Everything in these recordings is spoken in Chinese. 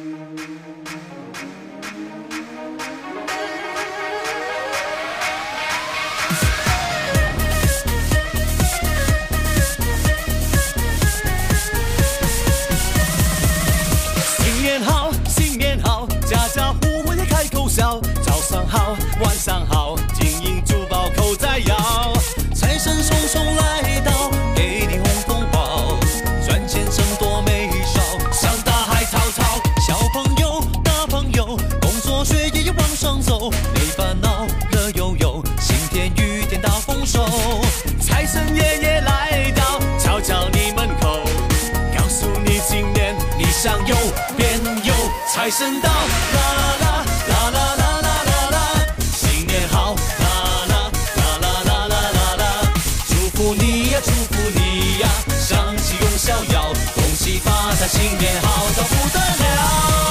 新年好新年好家家户户也开口笑早上好晚上好金银珠宝口在摇财神送送来。财神爷爷来到，敲敲你门口。告诉你今年你想右边右，财神到，啦啦啦啦啦啦啦啦，新年好，啦啦啦啦啦啦啦啦，祝福你呀，祝福你呀，上气永逍遥，恭喜发财，新年好，到不得了，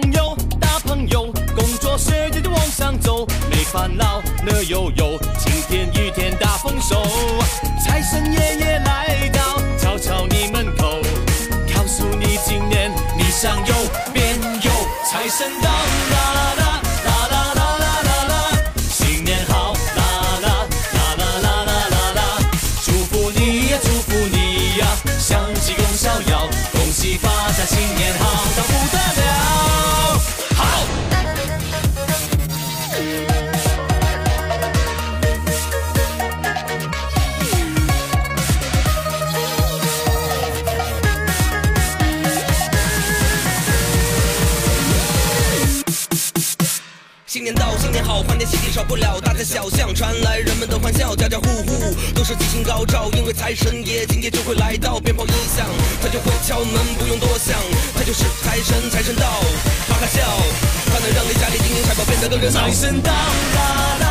朋友，大朋友，工作学业都往上走，没烦恼，乐悠悠，晴天雨天大丰收。财神爷爷来到，敲敲你门口。告诉你今年你想有变有，财神到年到，新年好，欢天喜地少不了，大街小巷传来人们的欢笑，家家户户都是吉星高照，因为财神爷今天就会来到，鞭炮一响，他就会敲门，不用多想，他就是财神，财神到，哈哈笑，他能让你家里金银财宝变得更热闹。财神到啦啦